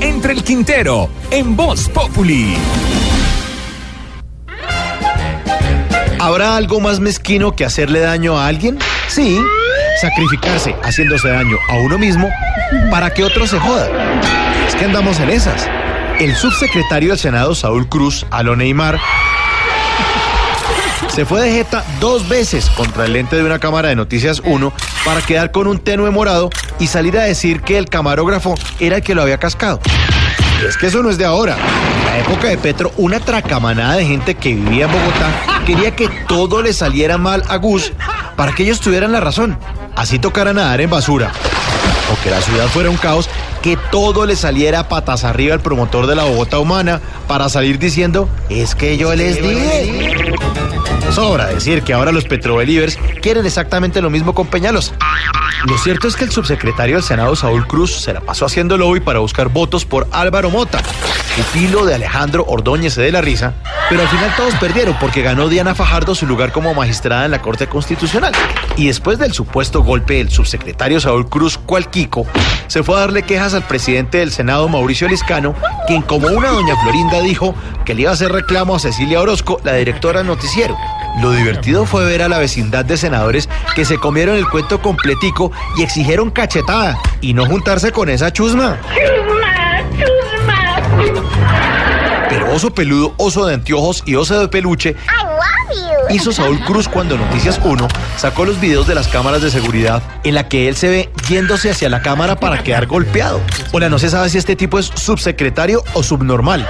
Entre el Quintero en Voz Populi. ¿Habrá algo más mezquino que hacerle daño a alguien? Sí, sacrificarse haciéndose daño a uno mismo para que otro se joda. Es que andamos en esas. El subsecretario del Senado, Saúl Cruz, a lo Neymar, se fue de jeta dos veces contra el lente de una cámara de Noticias 1 para quedar con un tenue morado y salir a decir que el camarógrafo era el que lo había cascado. Y es que eso no es de ahora. En la época de Petro, una tracamanada de gente que vivía en Bogotá quería que todo le saliera mal a Gus para que ellos tuvieran la razón. Así tocara nadar en basura. O que la ciudad fuera un caos, que todo le saliera patas arriba al promotor de la Bogotá humana para salir diciendo, es que yo les dije. Sobra decir que ahora los Petrobelivers quieren exactamente lo mismo con Peñalos. Lo cierto es que el subsecretario del Senado, Saúl Cruz, se la pasó haciendo lobby para buscar votos por Álvaro Mota, pupilo de Alejandro Ordóñez de la Risa, pero al final todos perdieron porque ganó Diana Fajardo su lugar como magistrada en la Corte Constitucional. Y después del supuesto golpe del subsecretario Saúl Cruz Cualquico, se fue a darle quejas al presidente del Senado, Mauricio Liscano, quien como una doña Florinda dijo que le iba a hacer reclamo a Cecilia Orozco, la directora noticiero. Lo divertido fue ver a la vecindad de senadores que se comieron el cuento completico y exigieron cachetada y no juntarse con esa chusma. Pero oso peludo, oso de anteojos y oso de peluche hizo Saúl Cruz cuando Noticias 1 sacó los videos de las cámaras de seguridad en la que él se ve yéndose hacia la cámara para quedar golpeado. Hola, no se sabe si este tipo es subsecretario o subnormal.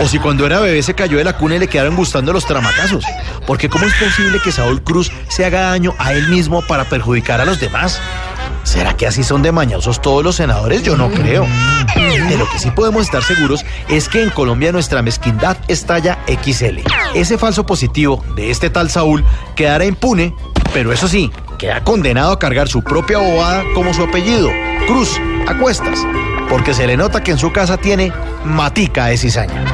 O si cuando era bebé se cayó de la cuna y le quedaron gustando los tramacazos. Porque ¿cómo es posible que Saúl Cruz se haga daño a él mismo para perjudicar a los demás? ¿Será que así son de mañosos todos los senadores? Yo no creo. De lo que sí podemos estar seguros es que en Colombia nuestra mezquindad estalla XL. Ese falso positivo de este tal Saúl quedará impune, pero eso sí, queda condenado a cargar su propia bobada como su apellido, Cruz, a cuestas, porque se le nota que en su casa tiene matica de cizaña.